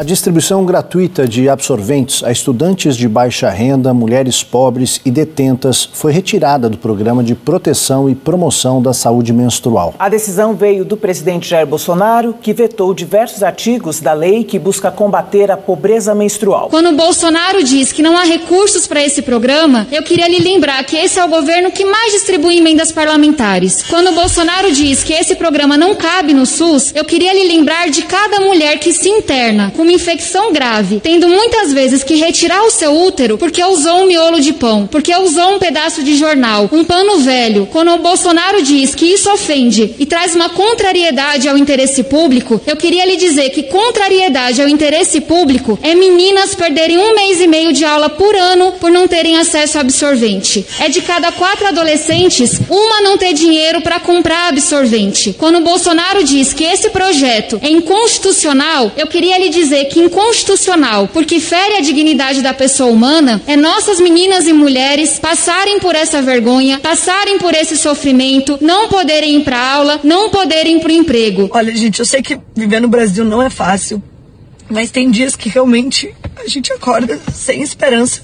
A distribuição gratuita de absorventes a estudantes de baixa renda, mulheres pobres e detentas foi retirada do programa de proteção e promoção da saúde menstrual. A decisão veio do presidente Jair Bolsonaro, que vetou diversos artigos da lei que busca combater a pobreza menstrual. Quando o Bolsonaro diz que não há recursos para esse programa, eu queria lhe lembrar que esse é o governo que mais distribui emendas parlamentares. Quando o Bolsonaro diz que esse programa não cabe no SUS, eu queria lhe lembrar de cada mulher que se interna com uma infecção grave, tendo muitas vezes que retirar o seu útero porque usou um miolo de pão, porque usou um pedaço de jornal, um pano velho. Quando o Bolsonaro diz que isso ofende e traz uma contrariedade ao interesse público, eu queria lhe dizer que contrariedade ao interesse público é meninas perderem um mês e meio de aula por ano por não terem acesso a absorvente. É de cada quatro adolescentes, uma não ter dinheiro para comprar absorvente. Quando o Bolsonaro diz que esse projeto é inconstitucional, eu queria lhe dizer dizer que inconstitucional, porque fere a dignidade da pessoa humana, é nossas meninas e mulheres passarem por essa vergonha, passarem por esse sofrimento, não poderem ir para aula, não poderem ir para o emprego. Olha, gente, eu sei que viver no Brasil não é fácil, mas tem dias que realmente a gente acorda sem esperança.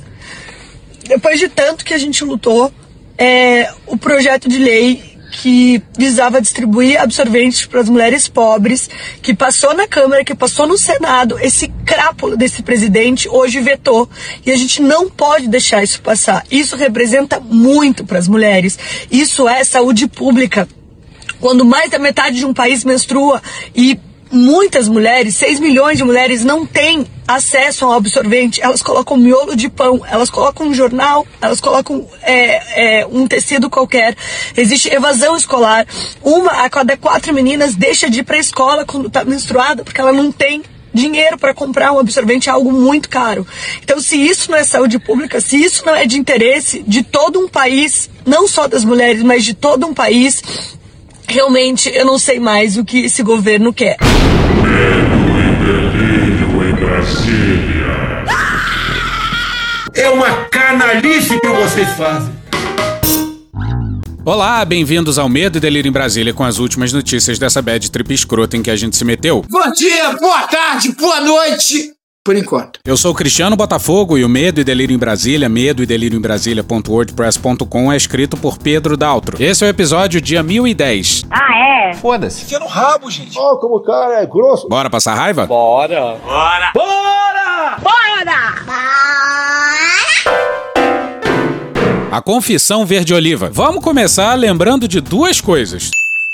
Depois de tanto que a gente lutou, é, o projeto de lei que visava distribuir absorventes para as mulheres pobres, que passou na Câmara, que passou no Senado, esse crápula desse presidente hoje vetou. E a gente não pode deixar isso passar. Isso representa muito para as mulheres. Isso é saúde pública. Quando mais da metade de um país menstrua e muitas mulheres, 6 milhões de mulheres, não têm acesso ao absorvente. Elas colocam miolo de pão, elas colocam um jornal, elas colocam é, é, um tecido qualquer. Existe evasão escolar. Uma a cada quatro meninas deixa de ir para a escola quando está menstruada porque ela não tem dinheiro para comprar um absorvente é algo muito caro. Então, se isso não é saúde pública, se isso não é de interesse de todo um país, não só das mulheres, mas de todo um país, realmente eu não sei mais o que esse governo quer. Medo e delírio em Brasília. É uma canalice que vocês fazem. Olá, bem-vindos ao Medo e Delírio em Brasília com as últimas notícias dessa bad trip escrota em que a gente se meteu. Bom dia, boa tarde, boa noite por enquanto. Eu sou Cristiano Botafogo e o Medo e Delírio em Brasília, medo e delírio em Brasília.wordpress.com é escrito por Pedro Daltro. Esse é o episódio dia 1010. Ah, é? Foda-se. Enfia no rabo, gente. Ó, oh, como o cara é grosso. Bora passar raiva? Bora. Bora. Bora! Bora! A Confissão Verde Oliva. Vamos começar lembrando de duas coisas.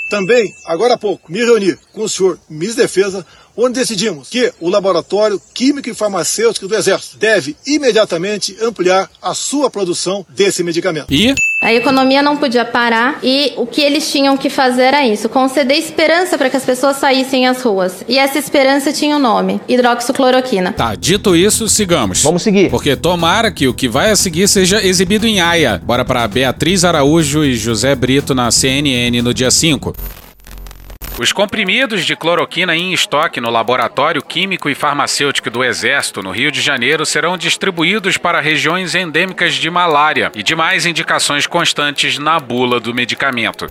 Também, agora há pouco, me reuni com o senhor Miss Defesa onde decidimos que o Laboratório Químico e Farmacêutico do Exército deve imediatamente ampliar a sua produção desse medicamento. E a economia não podia parar e o que eles tinham que fazer era isso: conceder esperança para que as pessoas saíssem às ruas. E essa esperança tinha um nome: hidroxicloroquina. Tá, dito isso, sigamos. Vamos seguir. Porque tomara que o que vai a seguir seja exibido em Aia. Bora para Beatriz Araújo e José Brito na CNN no dia 5. Os comprimidos de cloroquina em estoque no Laboratório Químico e Farmacêutico do Exército, no Rio de Janeiro, serão distribuídos para regiões endêmicas de malária e demais indicações constantes na bula do medicamento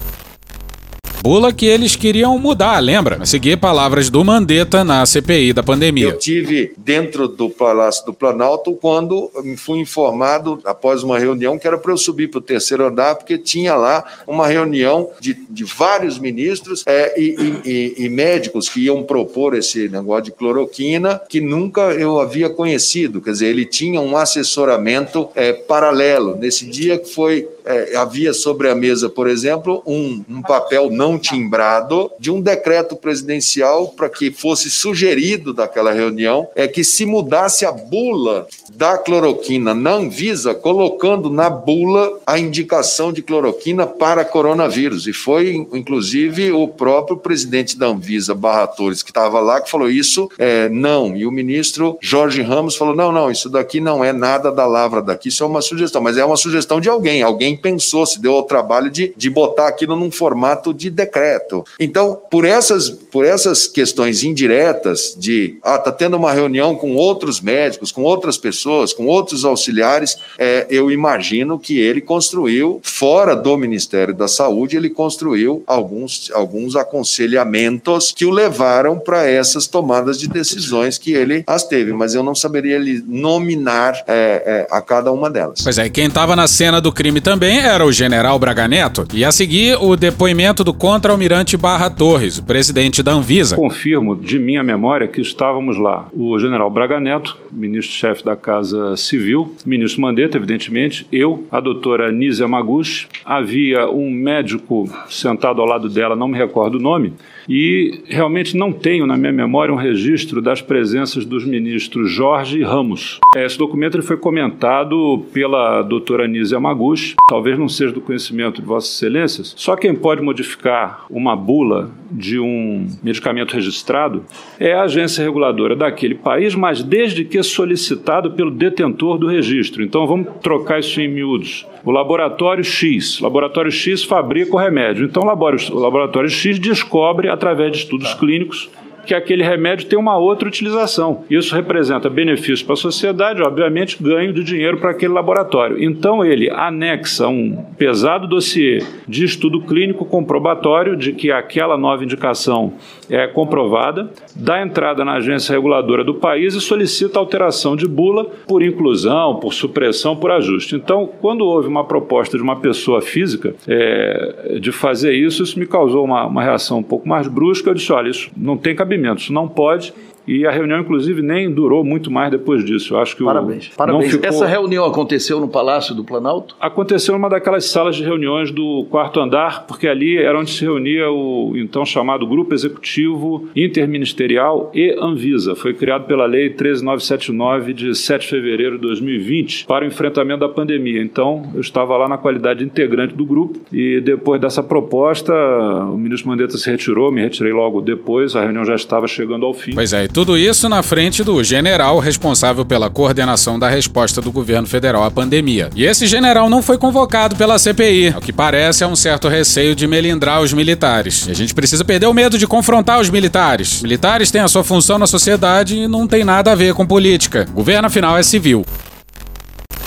bula que eles queriam mudar, lembra? Seguir palavras do Mandetta na CPI da pandemia. Eu tive dentro do Palácio do Planalto quando fui informado, após uma reunião, que era para eu subir para o terceiro andar, porque tinha lá uma reunião de, de vários ministros é, e, e, e, médicos que iam propor esse negócio de cloroquina, que nunca eu havia conhecido. Quer dizer, ele tinha um assessoramento é, paralelo. Nesse dia que foi é, havia sobre a mesa, por exemplo, um, um papel não timbrado de um decreto presidencial para que fosse sugerido daquela reunião é que se mudasse a bula da cloroquina na Anvisa, colocando na bula a indicação de cloroquina para coronavírus. E foi, inclusive, o próprio presidente da Anvisa, Barra Torres, que estava lá, que falou isso, é, não. E o ministro Jorge Ramos falou, não, não, isso daqui não é nada da lavra daqui, isso é uma sugestão. Mas é uma sugestão de alguém, alguém pensou, se deu ao trabalho de, de botar aquilo num formato de decreto. Então, por essas, por essas questões indiretas de, ah, tá tendo uma reunião com outros médicos, com outras pessoas, com outros auxiliares, é, eu imagino que ele construiu, fora do Ministério da Saúde, ele construiu alguns, alguns aconselhamentos que o levaram para essas tomadas de decisões que ele as teve, mas eu não saberia nominar é, é, a cada uma delas. Pois é, quem estava na cena do crime também era o general Braga Neto. E a seguir, o depoimento do contra-almirante Barra Torres, o presidente da Anvisa. Confirmo de minha memória que estávamos lá. O general Braga Neto, ministro-chefe da Casa Civil, ministro Mandetta, evidentemente, eu, a doutora Nízia Maguchi, havia um médico sentado ao lado dela, não me recordo o nome, e realmente não tenho na minha memória um registro das presenças dos ministros Jorge e Ramos. Esse documento ele foi comentado pela doutora Anísia Maguchi, talvez não seja do conhecimento de Vossas Excelências, só quem pode modificar uma bula de um medicamento registrado é a agência reguladora daquele país, mas desde que solicitado pelo detentor do registro. Então vamos trocar isso em miúdos. O laboratório X, laboratório X fabrica o remédio. Então o laboratório X descobre através de estudos clínicos que aquele remédio tem uma outra utilização. Isso representa benefício para a sociedade, obviamente, ganho de dinheiro para aquele laboratório. Então ele anexa um pesado dossiê de estudo clínico comprobatório de que aquela nova indicação é comprovada, dá entrada na agência reguladora do país e solicita alteração de bula por inclusão, por supressão, por ajuste. Então, quando houve uma proposta de uma pessoa física é, de fazer isso, isso me causou uma, uma reação um pouco mais brusca. Eu disse: olha, isso não tem cabimento, isso não pode. E a reunião, inclusive, nem durou muito mais depois disso. Eu acho que parabéns, o, parabéns. Ficou... Essa reunião aconteceu no Palácio do Planalto? Aconteceu numa daquelas salas de reuniões do quarto andar, porque ali era onde se reunia o então chamado Grupo Executivo Interministerial e Anvisa. Foi criado pela Lei 13979 de 7 de fevereiro de 2020 para o enfrentamento da pandemia. Então, eu estava lá na qualidade integrante do grupo e depois dessa proposta, o ministro Mandetta se retirou, me retirei logo depois, a reunião já estava chegando ao fim. Pois é, tudo isso na frente do general responsável pela coordenação da resposta do governo federal à pandemia. E esse general não foi convocado pela CPI. Ao que parece, há um certo receio de melindrar os militares. E a gente precisa perder o medo de confrontar os militares. Militares têm a sua função na sociedade e não tem nada a ver com política. O governo, afinal, é civil.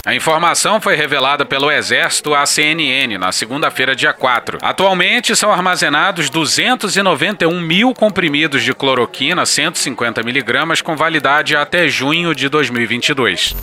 A informação foi revelada pelo Exército à CNN na segunda-feira, dia 4. Atualmente são armazenados 291 mil comprimidos de cloroquina 150 miligramas com validade até junho de 2022.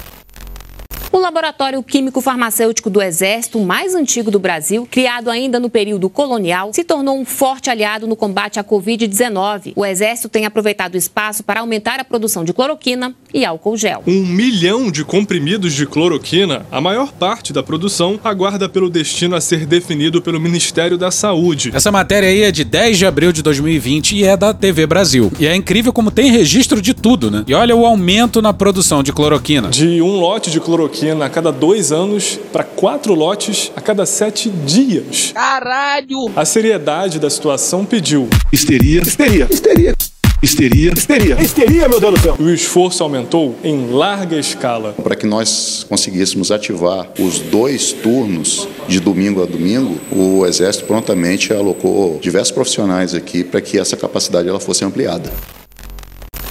O Laboratório Químico Farmacêutico do Exército, o mais antigo do Brasil, criado ainda no período colonial, se tornou um forte aliado no combate à Covid-19. O Exército tem aproveitado o espaço para aumentar a produção de cloroquina e álcool gel. Um milhão de comprimidos de cloroquina, a maior parte da produção, aguarda pelo destino a ser definido pelo Ministério da Saúde. Essa matéria aí é de 10 de abril de 2020 e é da TV Brasil. E é incrível como tem registro de tudo, né? E olha o aumento na produção de cloroquina. De um lote de cloroquina a cada dois anos para quatro lotes a cada sete dias. Caralho! A seriedade da situação pediu histeria, histeria, histeria. Histeria. Histeria. Histeria, meu Deus do céu. E o esforço aumentou em larga escala. Para que nós conseguíssemos ativar os dois turnos de domingo a domingo, o Exército prontamente alocou diversos profissionais aqui para que essa capacidade ela fosse ampliada.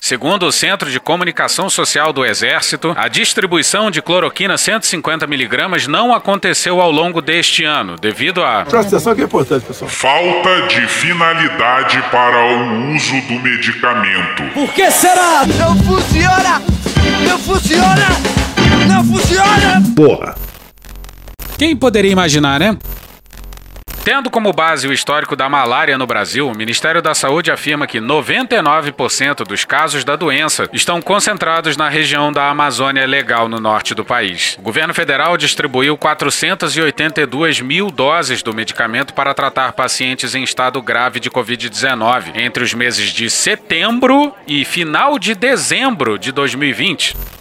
Segundo o Centro de Comunicação Social do Exército, a distribuição de cloroquina 150mg não aconteceu ao longo deste ano, devido a. Presta atenção que é importante, pessoal. Falta de finalidade para o uso do medicamento. Por que será? Não funciona! Não funciona! Não funciona! Porra! Quem poderia imaginar, né? Tendo como base o histórico da malária no Brasil, o Ministério da Saúde afirma que 99% dos casos da doença estão concentrados na região da Amazônia Legal no norte do país. O governo federal distribuiu 482 mil doses do medicamento para tratar pacientes em estado grave de Covid-19 entre os meses de setembro e final de dezembro de 2020.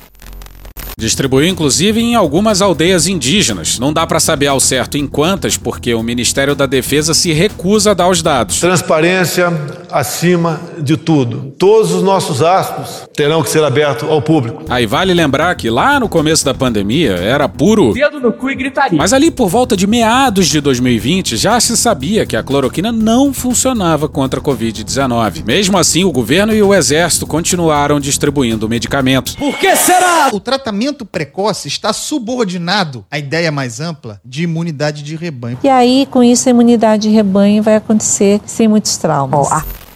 Distribuiu inclusive em algumas aldeias indígenas. Não dá para saber ao certo em quantas, porque o Ministério da Defesa se recusa a dar os dados. Transparência acima de tudo. Todos os nossos astos terão que ser abertos ao público. Aí vale lembrar que lá no começo da pandemia era puro dedo no cu e gritaria. Mas ali por volta de meados de 2020 já se sabia que a cloroquina não funcionava contra a Covid-19. Mesmo assim, o governo e o exército continuaram distribuindo o medicamento. Por que será? O tratamento precoce está subordinado à ideia mais ampla de imunidade de rebanho. E aí, com isso, a imunidade de rebanho vai acontecer sem muitos traumas. Oh,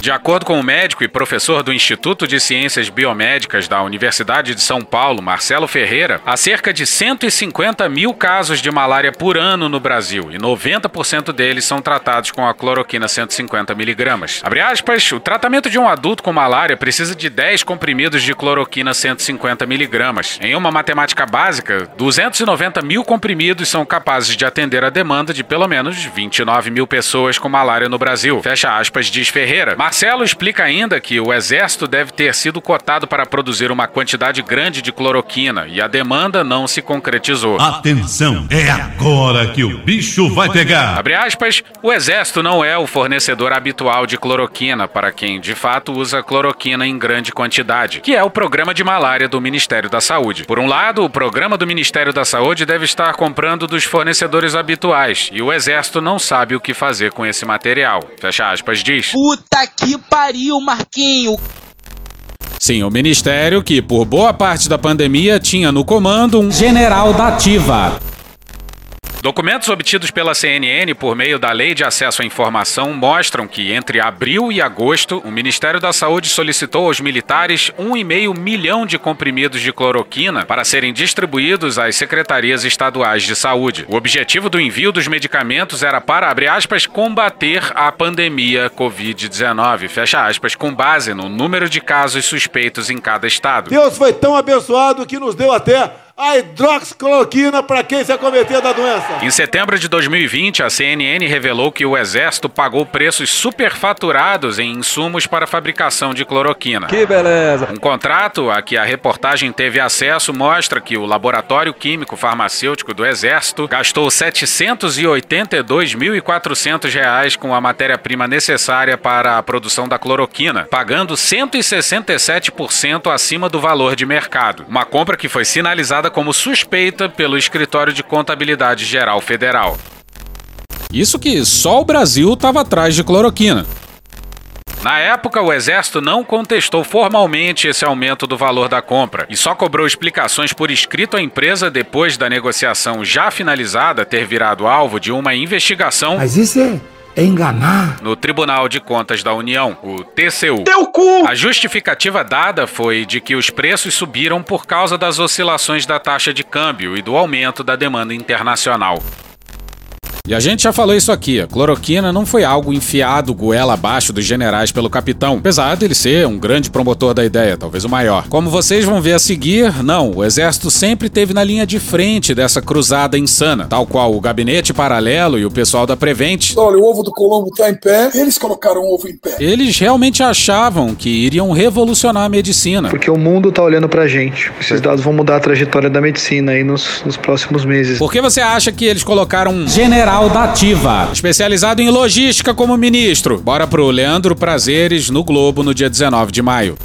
de acordo com o médico e professor do Instituto de Ciências Biomédicas da Universidade de São Paulo, Marcelo Ferreira, há cerca de 150 mil casos de malária por ano no Brasil e 90% deles são tratados com a cloroquina 150mg. Abre aspas, o tratamento de um adulto com malária precisa de 10 comprimidos de cloroquina 150mg. Em uma matemática básica, 290 mil comprimidos são capazes de atender a demanda de pelo menos 29 mil pessoas com malária no Brasil. Fecha aspas, diz Ferreira. Marcelo explica ainda que o exército deve ter sido cotado para produzir uma quantidade grande de cloroquina e a demanda não se concretizou. Atenção, é agora que o bicho vai pegar. Abre aspas, o exército não é o fornecedor habitual de cloroquina para quem de fato usa cloroquina em grande quantidade, que é o programa de malária do Ministério da Saúde. Por um lado, o programa do Ministério da Saúde deve estar comprando dos fornecedores habituais e o exército não sabe o que fazer com esse material. Fecha aspas, diz. Puta que pariu, Marquinho! Sim, o ministério que, por boa parte da pandemia, tinha no comando um general da ativa. Documentos obtidos pela CNN por meio da Lei de Acesso à Informação mostram que, entre abril e agosto, o Ministério da Saúde solicitou aos militares 1,5 milhão de comprimidos de cloroquina para serem distribuídos às secretarias estaduais de saúde. O objetivo do envio dos medicamentos era para, abre aspas, combater a pandemia Covid-19, fecha aspas, com base no número de casos suspeitos em cada estado. Deus foi tão abençoado que nos deu até a hidroxicloroquina para quem se acometer da doença. Em setembro de 2020, a CNN revelou que o Exército pagou preços superfaturados em insumos para a fabricação de cloroquina. Que beleza! Um contrato a que a reportagem teve acesso mostra que o Laboratório Químico Farmacêutico do Exército gastou R$ 782.400 com a matéria-prima necessária para a produção da cloroquina, pagando 167% acima do valor de mercado. Uma compra que foi sinalizada como suspeita pelo Escritório de Contabilidade Geral Federal. Isso que só o Brasil estava atrás de cloroquina. Na época, o Exército não contestou formalmente esse aumento do valor da compra e só cobrou explicações por escrito à empresa depois da negociação já finalizada ter virado alvo de uma investigação. Mas isso é é enganar. No Tribunal de Contas da União, o TCU. Teu cu! A justificativa dada foi de que os preços subiram por causa das oscilações da taxa de câmbio e do aumento da demanda internacional. E a gente já falou isso aqui, a cloroquina não foi algo enfiado goela abaixo dos generais pelo capitão, apesar dele ser um grande promotor da ideia, talvez o maior. Como vocês vão ver a seguir, não, o exército sempre teve na linha de frente dessa cruzada insana, tal qual o gabinete paralelo e o pessoal da Prevent. Olha, o ovo do Colombo tá em pé, eles colocaram o ovo em pé. Eles realmente achavam que iriam revolucionar a medicina. Porque o mundo tá olhando pra gente. Esses dados vão mudar a trajetória da medicina aí nos, nos próximos meses. Por que você acha que eles colocaram um general da Ativa, especializado em logística como ministro. Bora pro Leandro Prazeres no Globo no dia 19 de maio.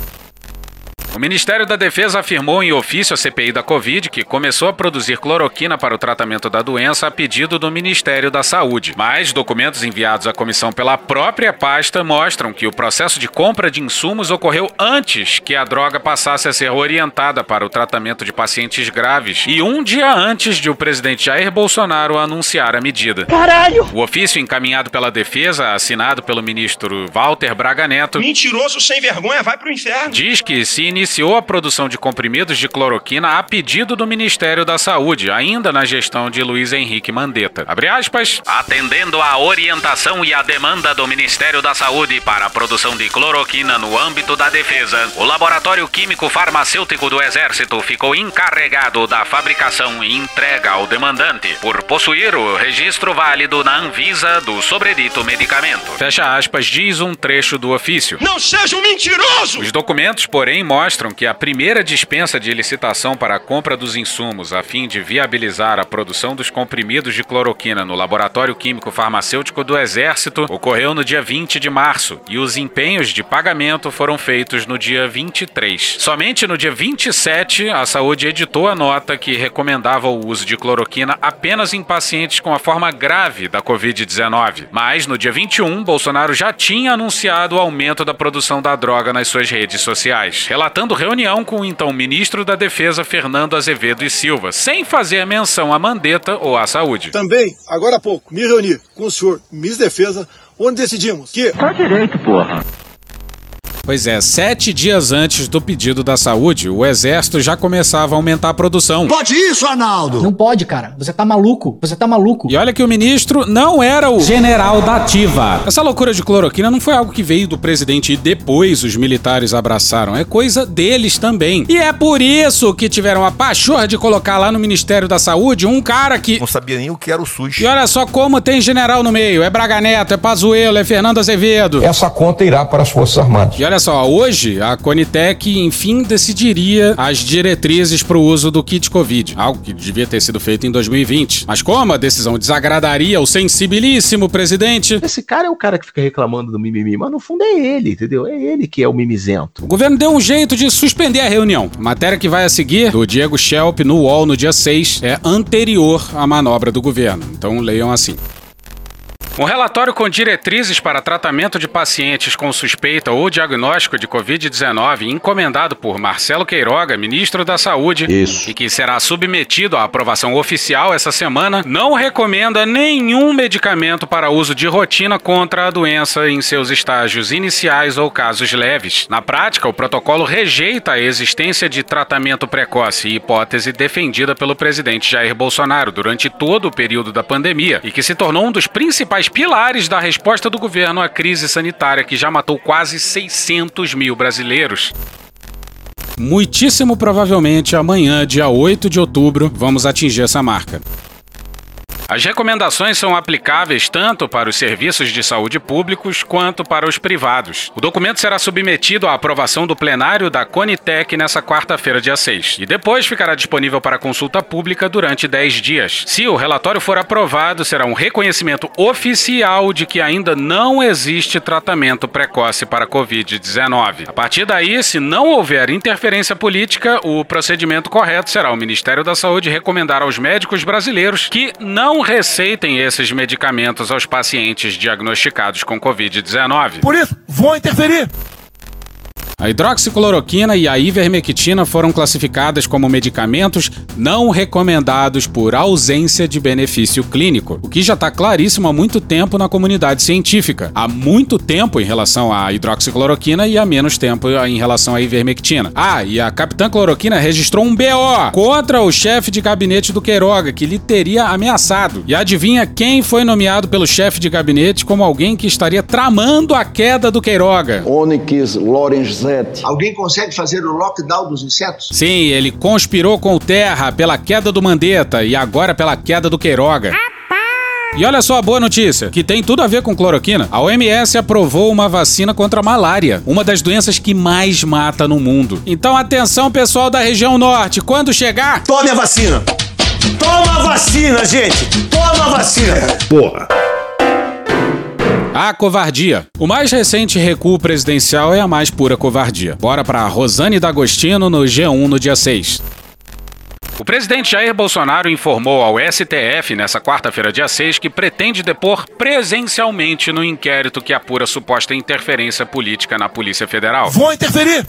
O Ministério da Defesa afirmou em ofício à CPI da Covid que começou a produzir cloroquina para o tratamento da doença a pedido do Ministério da Saúde. Mas documentos enviados à comissão pela própria pasta mostram que o processo de compra de insumos ocorreu antes que a droga passasse a ser orientada para o tratamento de pacientes graves e um dia antes de o presidente Jair Bolsonaro anunciar a medida. Caralho! O ofício encaminhado pela defesa, assinado pelo ministro Walter Braga Neto. Mentiroso sem vergonha, vai pro inferno! Diz que se iniciou a produção de comprimidos de cloroquina a pedido do Ministério da Saúde, ainda na gestão de Luiz Henrique Mandetta. Abre aspas. Atendendo à orientação e à demanda do Ministério da Saúde para a produção de cloroquina no âmbito da defesa, o Laboratório Químico Farmacêutico do Exército ficou encarregado da fabricação e entrega ao demandante, por possuir o registro válido na Anvisa do sobredito medicamento. Fecha aspas, diz um trecho do ofício. Não seja um mentiroso! Os documentos, porém, mostram mostram que a primeira dispensa de licitação para a compra dos insumos a fim de viabilizar a produção dos comprimidos de cloroquina no Laboratório Químico Farmacêutico do Exército ocorreu no dia 20 de março e os empenhos de pagamento foram feitos no dia 23. Somente no dia 27, a saúde editou a nota que recomendava o uso de cloroquina apenas em pacientes com a forma grave da Covid-19. Mas no dia 21, Bolsonaro já tinha anunciado o aumento da produção da droga nas suas redes sociais, relatando reunião com o então ministro da Defesa Fernando Azevedo e Silva, sem fazer menção à Mandetta ou à saúde. Também, agora há pouco, me reuni com o senhor ministro da Defesa, onde decidimos que. Tá direito, porra. Pois é, sete dias antes do pedido da saúde, o exército já começava a aumentar a produção. Pode isso, Arnaldo? Não pode, cara. Você tá maluco. Você tá maluco. E olha que o ministro não era o general da ativa. Essa loucura de cloroquina não foi algo que veio do presidente e depois os militares abraçaram. É coisa deles também. E é por isso que tiveram a pachorra de colocar lá no Ministério da Saúde um cara que. Não sabia nem o que era o SUS. E olha só como tem general no meio. É Braga Neto, é Pazuello, é Fernando Azevedo. Essa conta irá para as Forças Armadas. Olha só, hoje a Conitec enfim decidiria as diretrizes para o uso do kit Covid, algo que devia ter sido feito em 2020. Mas como a decisão desagradaria o sensibilíssimo presidente, Esse cara é o cara que fica reclamando do mimimi, mas no fundo é ele, entendeu? É ele que é o mimizento. o governo deu um jeito de suspender a reunião. A matéria que vai a seguir, do Diego Schelp no UOL no dia 6, é anterior à manobra do governo. Então leiam assim. Um relatório com diretrizes para tratamento de pacientes com suspeita ou diagnóstico de Covid-19, encomendado por Marcelo Queiroga, ministro da Saúde, Isso. e que será submetido à aprovação oficial essa semana, não recomenda nenhum medicamento para uso de rotina contra a doença em seus estágios iniciais ou casos leves. Na prática, o protocolo rejeita a existência de tratamento precoce, hipótese defendida pelo presidente Jair Bolsonaro durante todo o período da pandemia e que se tornou um dos principais pilares da resposta do governo à crise sanitária que já matou quase 600 mil brasileiros. Muitíssimo provavelmente amanhã, dia 8 de outubro, vamos atingir essa marca. As recomendações são aplicáveis tanto para os serviços de saúde públicos quanto para os privados. O documento será submetido à aprovação do plenário da Conitec nessa quarta-feira, dia 6, e depois ficará disponível para consulta pública durante 10 dias. Se o relatório for aprovado, será um reconhecimento oficial de que ainda não existe tratamento precoce para a Covid-19. A partir daí, se não houver interferência política, o procedimento correto será o Ministério da Saúde recomendar aos médicos brasileiros que não receitem esses medicamentos aos pacientes diagnosticados com Covid-19. Por isso, vou interferir. A hidroxicloroquina e a ivermectina foram classificadas como medicamentos não recomendados por ausência de benefício clínico, o que já está claríssimo há muito tempo na comunidade científica. Há muito tempo em relação à hidroxicloroquina e há menos tempo em relação à ivermectina. Ah, e a Capitã Cloroquina registrou um BO contra o chefe de gabinete do Queiroga, que lhe teria ameaçado. E adivinha quem foi nomeado pelo chefe de gabinete como alguém que estaria tramando a queda do Queiroga? Onyx Alguém consegue fazer o lockdown dos insetos? Sim, ele conspirou com o Terra pela queda do Mandetta e agora pela queda do Queiroga. E olha só a boa notícia, que tem tudo a ver com cloroquina. A OMS aprovou uma vacina contra a malária, uma das doenças que mais mata no mundo. Então atenção, pessoal da região norte, quando chegar, Tome a vacina. Toma a vacina, gente. Toma a vacina. Porra. A covardia. O mais recente recuo presidencial é a mais pura covardia. Bora pra Rosane D'Agostino no G1 no dia 6. O presidente Jair Bolsonaro informou ao STF nessa quarta-feira, dia 6, que pretende depor presencialmente no inquérito que apura suposta interferência política na Polícia Federal. Vou interferir.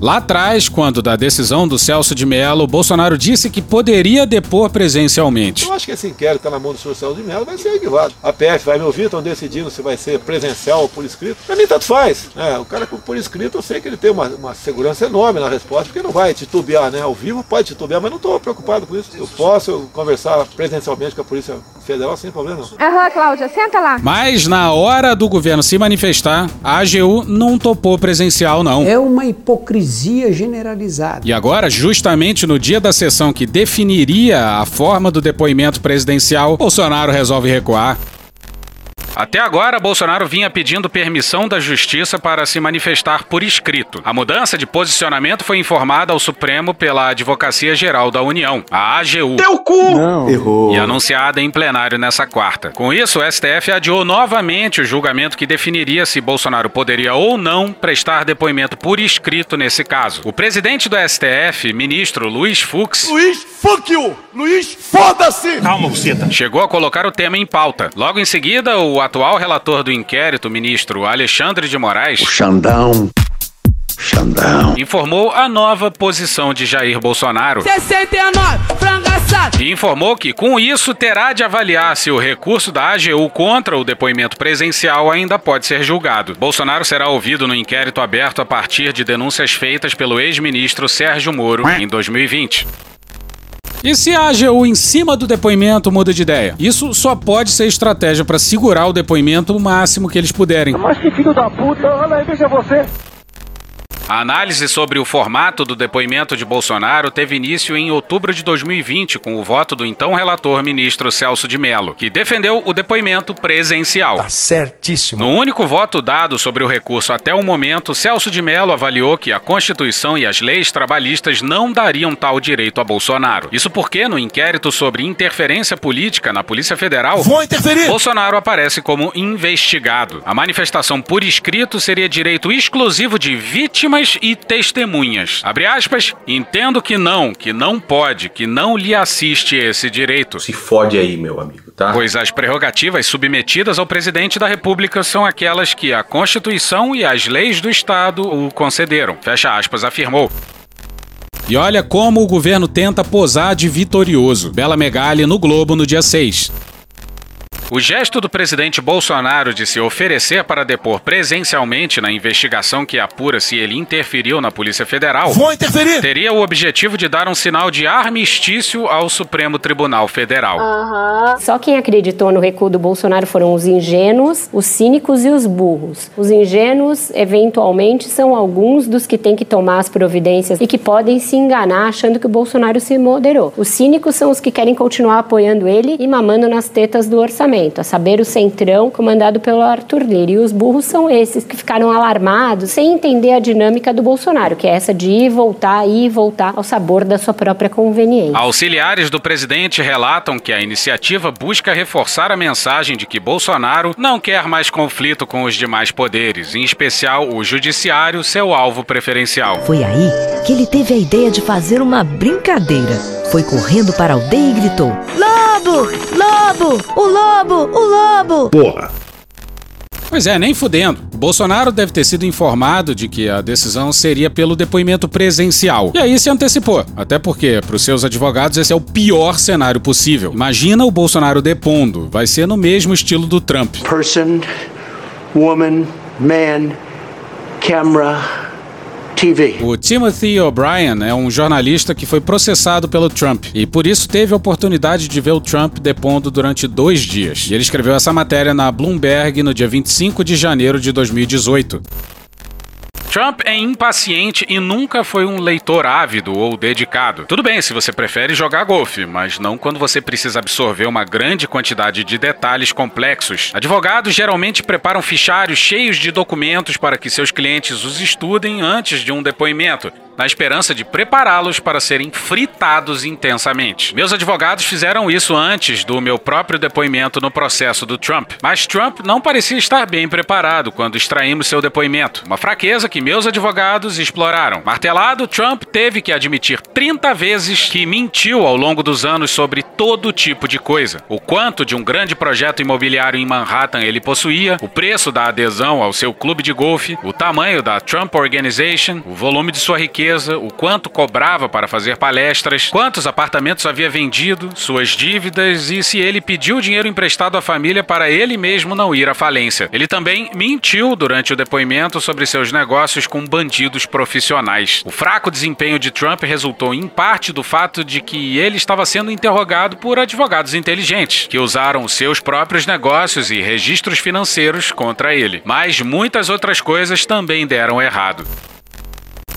Lá atrás, quando da decisão do Celso de Mello, Bolsonaro disse que poderia depor presencialmente. Eu acho que esse inquérito está na mão do senhor Celso de Mello, vai ser arquivado. A PF vai me ouvir, estão decidindo se vai ser presencial ou por escrito. Pra mim, tanto faz. É, o cara por escrito, eu sei que ele tem uma, uma segurança enorme na resposta, porque não vai titubear, né? Ao vivo pode titubear, mas não estou preocupado com isso. Eu posso conversar presencialmente com a Polícia Federal sem problema não. Aham, Cláudia, senta lá. Mas na hora do governo se manifestar, a AGU não topou presencial, não. É uma hipocrisia generalizada. E agora, justamente no dia da sessão que definiria a forma do depoimento presidencial, Bolsonaro resolve recuar. Até agora, Bolsonaro vinha pedindo permissão da justiça para se manifestar por escrito. A mudança de posicionamento foi informada ao Supremo pela Advocacia Geral da União, a AGU. Teu cu! Não. Errou. E anunciada em plenário nessa quarta. Com isso, o STF adiou novamente o julgamento que definiria se Bolsonaro poderia ou não prestar depoimento por escrito nesse caso. O presidente do STF, ministro Luiz Fux. Luiz, fuck you! Luiz, foda-se! Calma, buceta. Chegou a colocar o tema em pauta. Logo em seguida, o atual relator do inquérito, ministro Alexandre de Moraes. O Xandão. Xandão. Informou a nova posição de Jair Bolsonaro. 69, frangaçado. E informou que, com isso, terá de avaliar se o recurso da AGU contra o depoimento presencial ainda pode ser julgado. Bolsonaro será ouvido no inquérito aberto a partir de denúncias feitas pelo ex-ministro Sérgio Moro em 2020. E se a AGU em cima do depoimento muda de ideia? Isso só pode ser estratégia para segurar o depoimento o máximo que eles puderem. Mas que filho da puta, olha aí, veja você. A análise sobre o formato do depoimento de Bolsonaro teve início em outubro de 2020, com o voto do então relator ministro Celso de Mello, que defendeu o depoimento presencial. Tá certíssimo. No único voto dado sobre o recurso até o momento, Celso de Mello avaliou que a Constituição e as leis trabalhistas não dariam tal direito a Bolsonaro. Isso porque, no inquérito sobre interferência política na Polícia Federal, Vou interferir! Bolsonaro aparece como investigado. A manifestação por escrito seria direito exclusivo de vítimas e testemunhas. Abre aspas, entendo que não, que não pode, que não lhe assiste esse direito. Se fode aí, meu amigo, tá? Pois as prerrogativas submetidas ao presidente da República são aquelas que a Constituição e as leis do Estado o concederam. Fecha aspas, afirmou. E olha como o governo tenta posar de vitorioso. Bela Megali no Globo no dia 6. O gesto do presidente Bolsonaro de se oferecer para depor presencialmente na investigação que apura se ele interferiu na Polícia Federal Vou interferir! teria o objetivo de dar um sinal de armistício ao Supremo Tribunal Federal. Só quem acreditou no recuo do Bolsonaro foram os ingênuos, os cínicos e os burros. Os ingênuos, eventualmente, são alguns dos que têm que tomar as providências e que podem se enganar achando que o Bolsonaro se moderou. Os cínicos são os que querem continuar apoiando ele e mamando nas tetas do orçamento, a saber, o Centrão, comandado pelo Arthur Lira. E os burros são esses que ficaram alarmados sem entender a dinâmica do Bolsonaro, que é essa de ir voltar, ir voltar ao sabor da sua própria conveniência. Auxiliares do presidente relatam que a iniciativa busca reforçar a mensagem de que Bolsonaro não quer mais conflito com os demais poderes, em especial o judiciário, seu alvo preferencial. Foi aí que ele teve a ideia de fazer uma brincadeira. Foi correndo para a aldeia e gritou: Lobo! Lobo! O lobo! O lobo! Porra! Pois é, nem fudendo. Bolsonaro deve ter sido informado de que a decisão seria pelo depoimento presencial. E aí se antecipou. Até porque, para os seus advogados, esse é o pior cenário possível. Imagina o Bolsonaro depondo. Vai ser no mesmo estilo do Trump. Person, woman, man, camera, TV. O Timothy O'Brien é um jornalista que foi processado pelo Trump e por isso teve a oportunidade de ver o Trump depondo durante dois dias. E ele escreveu essa matéria na Bloomberg no dia 25 de janeiro de 2018. Trump é impaciente e nunca foi um leitor ávido ou dedicado. Tudo bem se você prefere jogar golfe, mas não quando você precisa absorver uma grande quantidade de detalhes complexos. Advogados geralmente preparam fichários cheios de documentos para que seus clientes os estudem antes de um depoimento na esperança de prepará-los para serem fritados intensamente. Meus advogados fizeram isso antes do meu próprio depoimento no processo do Trump, mas Trump não parecia estar bem preparado quando extraímos seu depoimento, uma fraqueza que meus advogados exploraram. Martelado, Trump teve que admitir 30 vezes que mentiu ao longo dos anos sobre todo tipo de coisa. O quanto de um grande projeto imobiliário em Manhattan ele possuía, o preço da adesão ao seu clube de golfe, o tamanho da Trump Organization, o volume de sua riqueza o quanto cobrava para fazer palestras, quantos apartamentos havia vendido, suas dívidas e se ele pediu dinheiro emprestado à família para ele mesmo não ir à falência. Ele também mentiu durante o depoimento sobre seus negócios com bandidos profissionais. O fraco desempenho de Trump resultou em parte do fato de que ele estava sendo interrogado por advogados inteligentes, que usaram seus próprios negócios e registros financeiros contra ele. Mas muitas outras coisas também deram errado.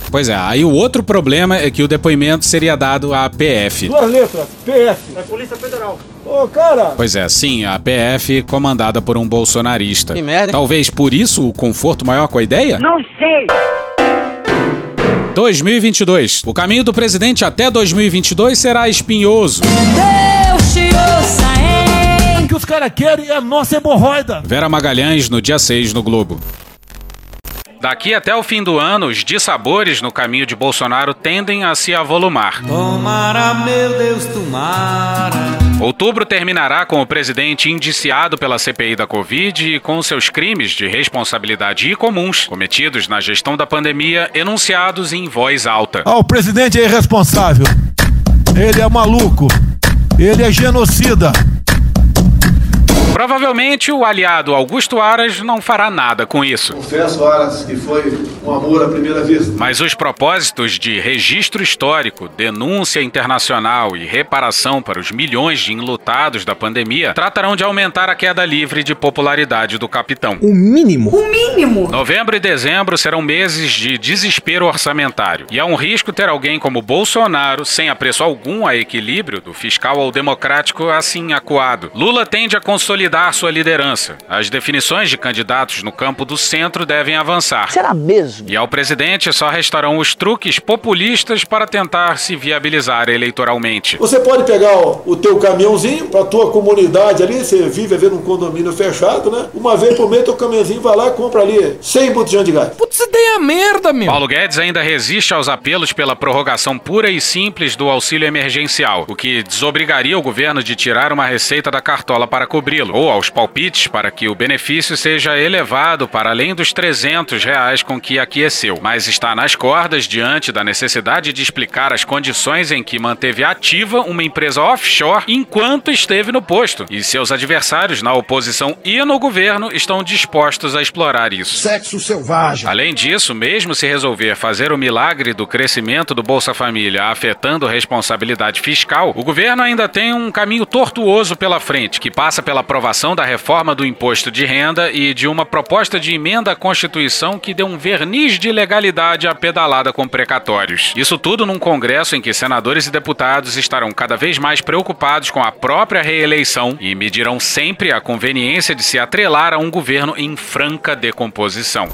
Pois é, aí o outro problema é que o depoimento seria dado à PF. Duas letras, PF. É Polícia Federal. Ô, cara! Pois é, sim, a PF comandada por um bolsonarista. Que merda. Talvez por isso o conforto maior com a ideia? Não sei. 2022. O caminho do presidente até 2022 será espinhoso. Deus te ouça, hein? O que os caras querem é a nossa hemorroida. Vera Magalhães no dia 6 no Globo. Daqui até o fim do ano, os dissabores no caminho de Bolsonaro tendem a se avolumar. Tomara, meu Deus, tomara. Outubro terminará com o presidente indiciado pela CPI da Covid e com seus crimes de responsabilidade comuns cometidos na gestão da pandemia enunciados em voz alta. Ah, o presidente é irresponsável. Ele é maluco. Ele é genocida. Provavelmente o aliado Augusto Aras não fará nada com isso. Confesso, Aras, que foi um amor à primeira vista. Mas os propósitos de registro histórico, denúncia internacional e reparação para os milhões de enlutados da pandemia tratarão de aumentar a queda livre de popularidade do capitão. O mínimo. O mínimo. Novembro e dezembro serão meses de desespero orçamentário. E há um risco ter alguém como Bolsonaro, sem apreço algum a equilíbrio do fiscal ao democrático, assim acuado. Lula tende a consolidar sua liderança. As definições de candidatos no campo do centro devem avançar. Será mesmo? E ao presidente só restarão os truques populistas para tentar se viabilizar eleitoralmente. Você pode pegar ó, o teu caminhãozinho pra tua comunidade ali, você vive vendo um condomínio fechado, né? Uma vez por mês teu caminhãozinho vai lá e compra ali 100 botijão de gás. Putz, ideia merda, meu. Paulo Guedes ainda resiste aos apelos pela prorrogação pura e simples do auxílio emergencial, o que desobrigaria o governo de tirar uma receita da cartola para cobri-lo, ou aos palpites para que o benefício seja elevado para além dos 300 reais com que aqueceu, mas está nas cordas diante da necessidade de explicar as condições em que manteve ativa uma empresa offshore enquanto esteve no posto, e seus adversários na oposição e no governo estão dispostos a explorar isso. Sexo selvagem. Além disso, mesmo se resolver fazer o milagre do crescimento do Bolsa Família afetando responsabilidade fiscal, o governo ainda tem um caminho tortuoso pela frente, que passa pela aprovação da reforma do imposto de renda e de uma proposta de emenda à Constituição que dê um verniz de legalidade à pedalada com precatórios. Isso tudo num Congresso em que senadores e deputados estarão cada vez mais preocupados com a própria reeleição e medirão sempre a conveniência de se atrelar a um governo em franca decomposição.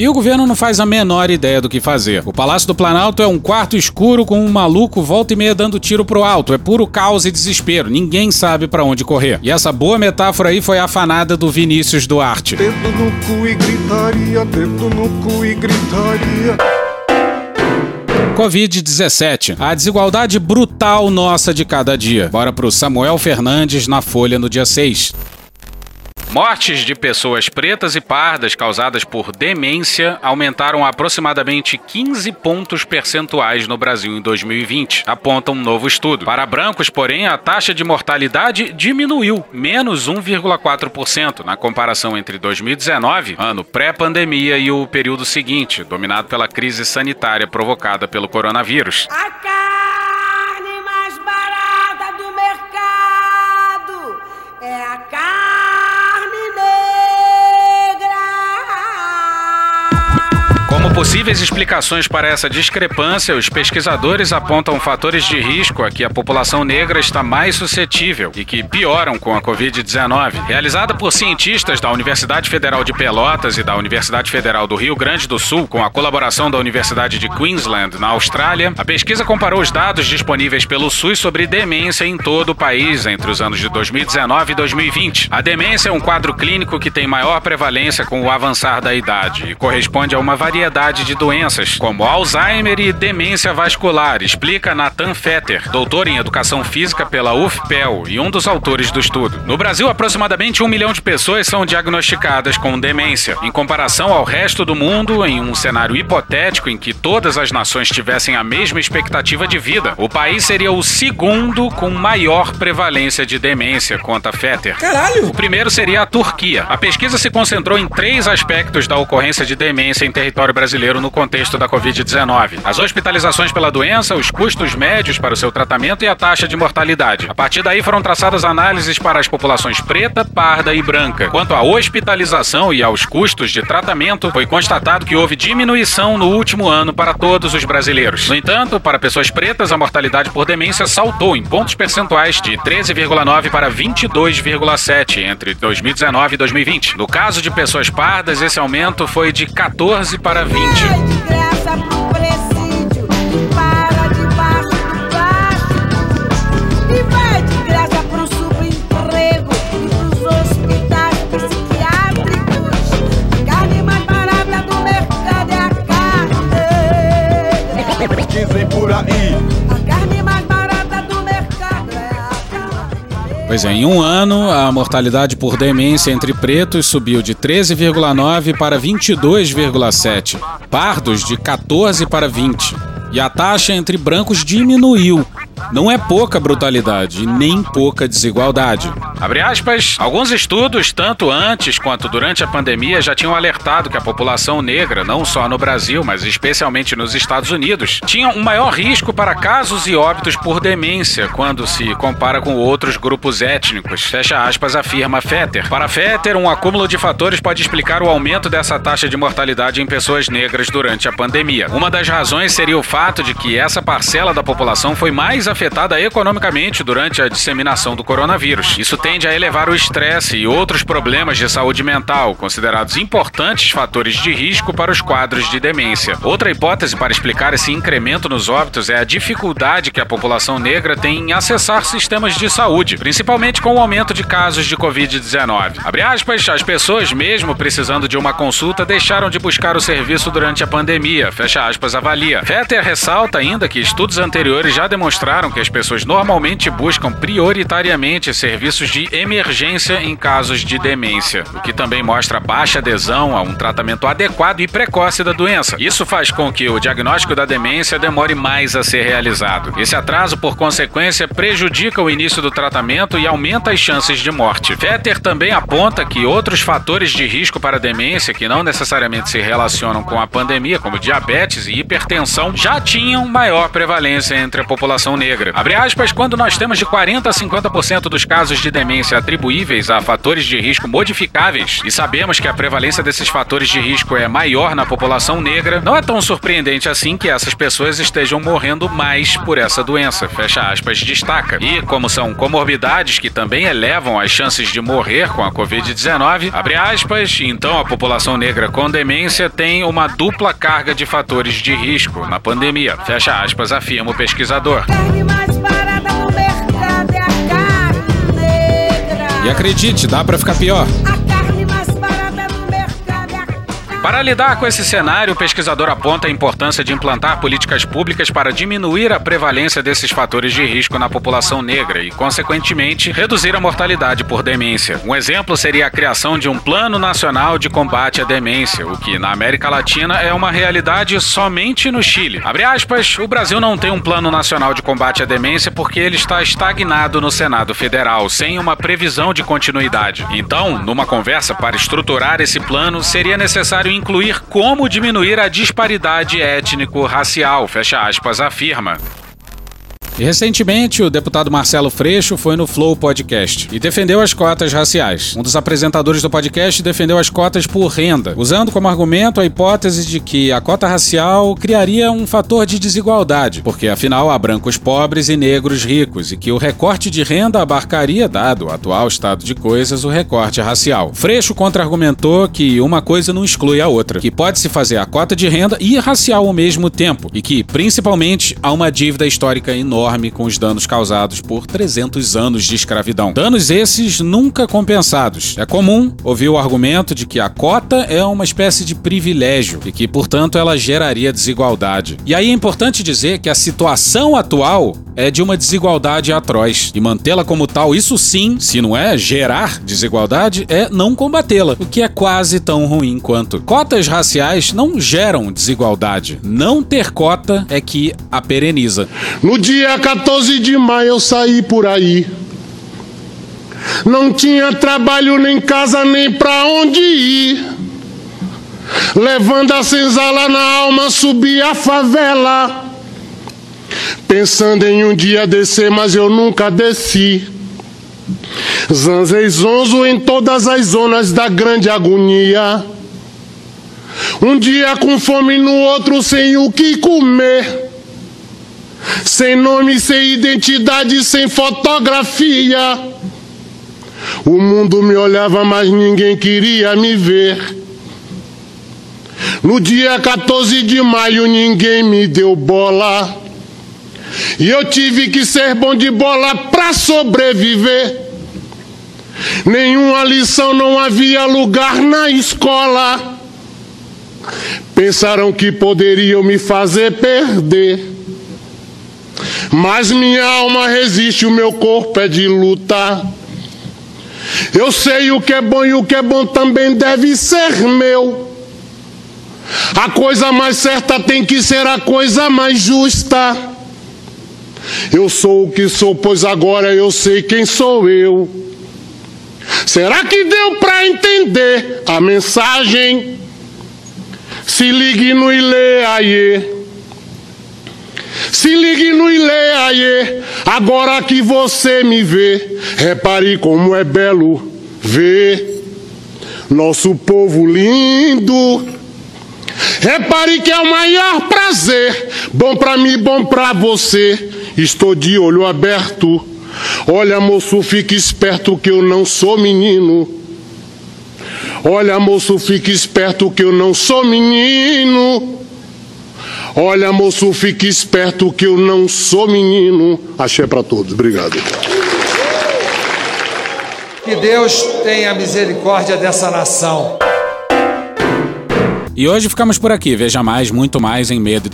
E o governo não faz a menor ideia do que fazer. O Palácio do Planalto é um quarto escuro com um maluco volta e meia dando tiro pro alto. É puro caos e desespero. Ninguém sabe para onde correr. E essa boa metáfora aí foi afanada do Vinícius Duarte. Dedo no cu e gritaria, dedo no cu e gritaria. Covid-17. A desigualdade brutal nossa de cada dia. Bora pro Samuel Fernandes na Folha no dia 6. Mortes de pessoas pretas e pardas causadas por demência aumentaram aproximadamente 15 pontos percentuais no Brasil em 2020, aponta um novo estudo. Para brancos, porém, a taxa de mortalidade diminuiu, menos 1,4% na comparação entre 2019, ano pré-pandemia, e o período seguinte, dominado pela crise sanitária provocada pelo coronavírus. A possíveis explicações para essa discrepância, os pesquisadores apontam fatores de risco a que a população negra está mais suscetível e que pioram com a Covid-19. Realizada por cientistas da Universidade Federal de Pelotas e da Universidade Federal do Rio Grande do Sul, com a colaboração da Universidade de Queensland, na Austrália, a pesquisa comparou os dados disponíveis pelo SUS sobre demência em todo o país entre os anos de 2019 e 2020. A demência é um quadro clínico que tem maior prevalência com o avançar da idade e corresponde a uma variedade de doenças, como Alzheimer e demência vascular, explica Nathan Fetter, doutor em educação física pela UFPEL e um dos autores do estudo. No Brasil, aproximadamente um milhão de pessoas são diagnosticadas com demência. Em comparação ao resto do mundo, em um cenário hipotético em que todas as nações tivessem a mesma expectativa de vida, o país seria o segundo com maior prevalência de demência, conta Fetter. Caralho! O primeiro seria a Turquia. A pesquisa se concentrou em três aspectos da ocorrência de demência em território brasileiro brasileiro no contexto da Covid-19. As hospitalizações pela doença, os custos médios para o seu tratamento e a taxa de mortalidade. A partir daí foram traçadas análises para as populações preta, parda e branca. Quanto à hospitalização e aos custos de tratamento, foi constatado que houve diminuição no último ano para todos os brasileiros. No entanto, para pessoas pretas, a mortalidade por demência saltou em pontos percentuais de 13,9 para 22,7 entre 2019 e 2020. No caso de pessoas pardas, esse aumento foi de 14 para 20. Graça Pois é, em um ano, a mortalidade por demência entre pretos subiu de 13,9 para 22,7, pardos de 14 para 20. E a taxa entre brancos diminuiu. Não é pouca brutalidade nem pouca desigualdade. Abre aspas, alguns estudos, tanto antes quanto durante a pandemia, já tinham alertado que a população negra, não só no Brasil, mas especialmente nos Estados Unidos, tinha um maior risco para casos e óbitos por demência quando se compara com outros grupos étnicos. Fecha aspas, afirma Fetter. Para Fetter, um acúmulo de fatores pode explicar o aumento dessa taxa de mortalidade em pessoas negras durante a pandemia. Uma das razões seria o fato de que essa parcela da população foi mais afetada economicamente durante a disseminação do coronavírus. Isso tende a elevar o estresse e outros problemas de saúde mental, considerados importantes fatores de risco para os quadros de demência. Outra hipótese para explicar esse incremento nos óbitos é a dificuldade que a população negra tem em acessar sistemas de saúde, principalmente com o aumento de casos de Covid-19. Abre aspas, as pessoas mesmo precisando de uma consulta deixaram de buscar o serviço durante a pandemia, fecha aspas, avalia. Fetter ressalta ainda que estudos anteriores já demonstraram que as pessoas normalmente buscam prioritariamente serviços de emergência em casos de demência, o que também mostra baixa adesão a um tratamento adequado e precoce da doença. Isso faz com que o diagnóstico da demência demore mais a ser realizado. Esse atraso, por consequência, prejudica o início do tratamento e aumenta as chances de morte. Fetter também aponta que outros fatores de risco para a demência, que não necessariamente se relacionam com a pandemia, como diabetes e hipertensão, já tinham maior prevalência entre a população negra. Abre aspas, quando nós temos de 40 a 50% dos casos de demência atribuíveis a fatores de risco modificáveis e sabemos que a prevalência desses fatores de risco é maior na população negra, não é tão surpreendente assim que essas pessoas estejam morrendo mais por essa doença, fecha aspas, destaca. E como são comorbidades que também elevam as chances de morrer com a Covid-19, abre aspas, então a população negra com demência tem uma dupla carga de fatores de risco na pandemia, fecha aspas, afirma o pesquisador. É. E acredite, dá pra ficar pior. Para lidar com esse cenário, o pesquisador aponta a importância de implantar políticas públicas para diminuir a prevalência desses fatores de risco na população negra e, consequentemente, reduzir a mortalidade por demência. Um exemplo seria a criação de um Plano Nacional de Combate à Demência, o que na América Latina é uma realidade somente no Chile. Abre aspas, o Brasil não tem um Plano Nacional de Combate à Demência porque ele está estagnado no Senado Federal, sem uma previsão de continuidade. Então, numa conversa para estruturar esse plano, seria necessário incluir como diminuir a disparidade étnico-racial, fecha aspas, afirma. E recentemente, o deputado Marcelo Freixo foi no Flow Podcast e defendeu as cotas raciais. Um dos apresentadores do podcast defendeu as cotas por renda, usando como argumento a hipótese de que a cota racial criaria um fator de desigualdade, porque afinal há brancos pobres e negros ricos, e que o recorte de renda abarcaria, dado o atual estado de coisas, o recorte racial. Freixo contra-argumentou que uma coisa não exclui a outra, que pode-se fazer a cota de renda e racial ao mesmo tempo, e que, principalmente, há uma dívida histórica enorme com os danos causados por 300 anos de escravidão. Danos esses nunca compensados. É comum ouvir o argumento de que a cota é uma espécie de privilégio e que, portanto, ela geraria desigualdade. E aí é importante dizer que a situação atual é de uma desigualdade atroz. E mantê-la como tal, isso sim, se não é gerar desigualdade, é não combatê-la, o que é quase tão ruim quanto. Cotas raciais não geram desigualdade. Não ter cota é que a pereniza. No dia 14 de maio eu saí por aí. Não tinha trabalho, nem casa, nem pra onde ir. Levando a senzala na alma, subi a favela. Pensando em um dia descer, mas eu nunca desci. Zanzei zonzo em todas as zonas da grande agonia. Um dia com fome, no outro sem o que comer. Sem nome, sem identidade, sem fotografia. O mundo me olhava, mas ninguém queria me ver. No dia 14 de maio, ninguém me deu bola. E eu tive que ser bom de bola pra sobreviver. Nenhuma lição, não havia lugar na escola. Pensaram que poderiam me fazer perder. Mas minha alma resiste, o meu corpo é de luta. Eu sei o que é bom e o que é bom também deve ser meu. A coisa mais certa tem que ser a coisa mais justa. Eu sou o que sou, pois agora eu sei quem sou eu. Será que deu para entender a mensagem? Se ligue no Ile aí. Se ligue no Ile aí. Agora que você me vê, repare como é belo ver nosso povo lindo. Repare que é o maior prazer, bom para mim, bom para você. Estou de olho aberto. Olha, moço, fique esperto que eu não sou menino. Olha, moço, fique esperto que eu não sou menino. Olha, moço, fique esperto que eu não sou menino. Achei para todos. Obrigado. Que Deus tenha misericórdia dessa nação. E hoje ficamos por aqui. Veja mais, muito mais em medo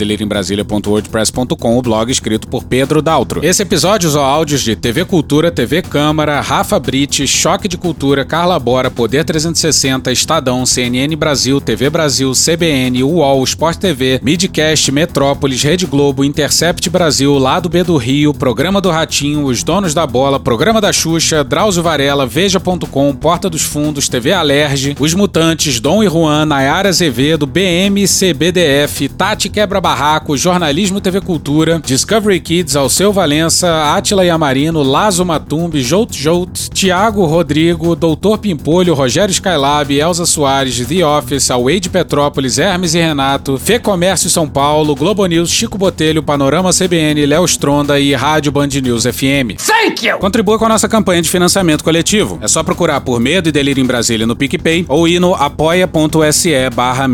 o blog escrito por Pedro Daltro. Esse episódio usou áudios de TV Cultura, TV Câmara, Rafa Brit, Choque de Cultura, Carla Bora, Poder 360, Estadão, CNN Brasil, TV Brasil, CBN, UOL, Sport TV, Midcast, Metrópolis, Rede Globo, Intercept Brasil, Lado B do Rio, Programa do Ratinho, Os Donos da Bola, Programa da Xuxa, Drauzio Varela, Veja.com, Porta dos Fundos, TV Alerge, Os Mutantes, Dom e Juan, Nayara Azevedo, BMCBDF, Tati Quebra Barraco, Jornalismo TV Cultura, Discovery Kids, Alceu Valença, Atila Yamarino, Lazo Matumbi, Jout Jout, Tiago Rodrigo, Doutor Pimpolho, Rogério Skylab, Elza Soares, The Office, Awade Petrópolis, Hermes e Renato, Fê Comércio São Paulo, Globo News, Chico Botelho, Panorama CBN, Léo Stronda e Rádio Band News FM. Thank you! Contribua com a nossa campanha de financiamento coletivo. É só procurar por Medo e Delírio em Brasília no PicPay ou ir no apoia.se barra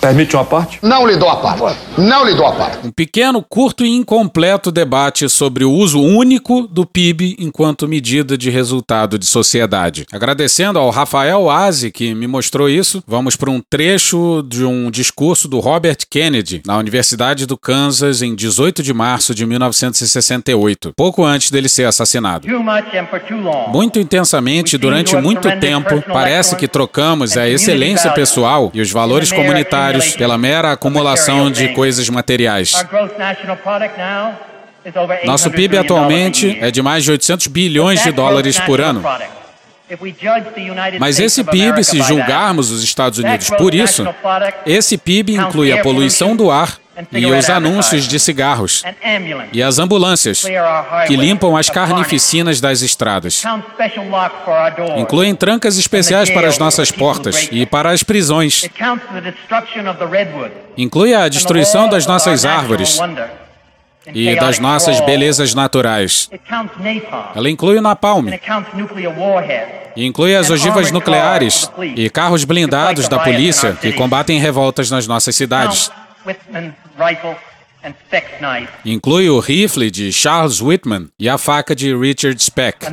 Permite uma parte? Não lhe dou a parte. Não lhe dou a parte. Um pequeno, curto e incompleto debate sobre o uso único do PIB enquanto medida de resultado de sociedade. Agradecendo ao Rafael Aze, que me mostrou isso, vamos para um trecho de um discurso do Robert Kennedy na Universidade do Kansas em 18 de março de 1968, pouco antes dele ser assassinado. Muito intensamente, durante muito tempo, parece que trocamos a excelência pessoal e os valores comunitários pela mera acumulação de coisas materiais. Nosso PIB atualmente é de mais de 800 bilhões de dólares por ano. Mas esse PIB, se julgarmos os Estados Unidos por isso, esse PIB inclui a poluição do ar e os anúncios de cigarros e as ambulâncias que limpam as carnificinas das estradas. Incluem trancas especiais para as nossas portas e para as prisões. Inclui a destruição das nossas árvores e das nossas belezas naturais. Ela inclui o napalm. E inclui as ogivas nucleares e carros blindados da polícia que combatem revoltas nas nossas cidades. Inclui o rifle de Charles Whitman e a faca de Richard Speck.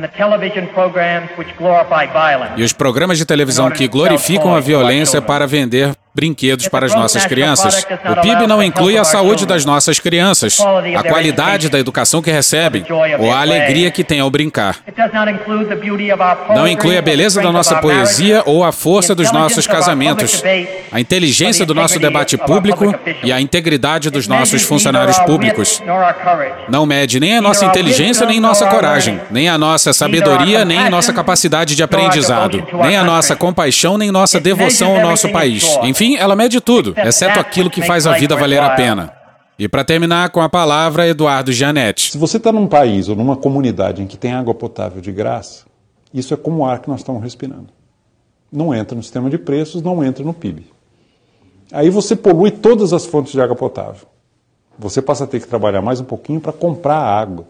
E os programas de televisão que glorificam a violência para vender brinquedos para as nossas crianças. O PIB não inclui a saúde das nossas crianças, a qualidade da educação que recebem ou a alegria que têm ao brincar. Não inclui a beleza da nossa poesia ou a força dos nossos casamentos, a inteligência do nosso debate público e a integridade dos nossos funcionários públicos. Não mede nem a nossa inteligência nem nossa coragem, nem a nossa sabedoria nem nossa capacidade de aprendizado, nem a nossa compaixão nem nossa devoção ao nosso país. Enfim, ela mede tudo, exceto aquilo que faz a vida valer a pena. E para terminar com a palavra, Eduardo Gianetti. Se você está num país ou numa comunidade em que tem água potável de graça, isso é como o ar que nós estamos respirando. Não entra no sistema de preços, não entra no PIB. Aí você polui todas as fontes de água potável. Você passa a ter que trabalhar mais um pouquinho para comprar a água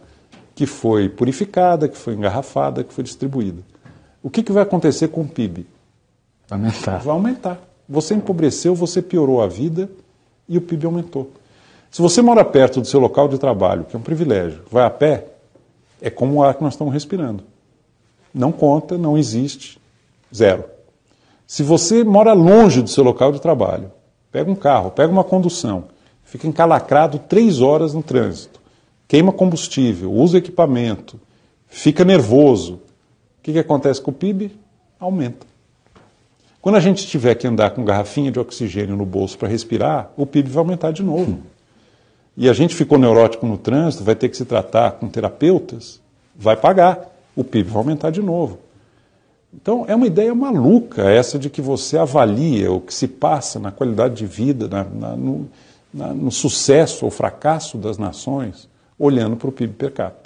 que foi purificada, que foi engarrafada, que foi distribuída. O que, que vai acontecer com o PIB? Vai aumentar. Vai aumentar. Você empobreceu, você piorou a vida e o PIB aumentou. Se você mora perto do seu local de trabalho, que é um privilégio, vai a pé, é como o ar que nós estamos respirando. Não conta, não existe, zero. Se você mora longe do seu local de trabalho, pega um carro, pega uma condução, fica encalacrado três horas no trânsito, queima combustível, usa equipamento, fica nervoso, o que, que acontece com o PIB? Aumenta. Quando a gente tiver que andar com garrafinha de oxigênio no bolso para respirar, o PIB vai aumentar de novo. E a gente ficou neurótico no trânsito, vai ter que se tratar com terapeutas, vai pagar. O PIB vai aumentar de novo. Então, é uma ideia maluca essa de que você avalia o que se passa na qualidade de vida, na, na, no, na, no sucesso ou fracasso das nações, olhando para o PIB per capita.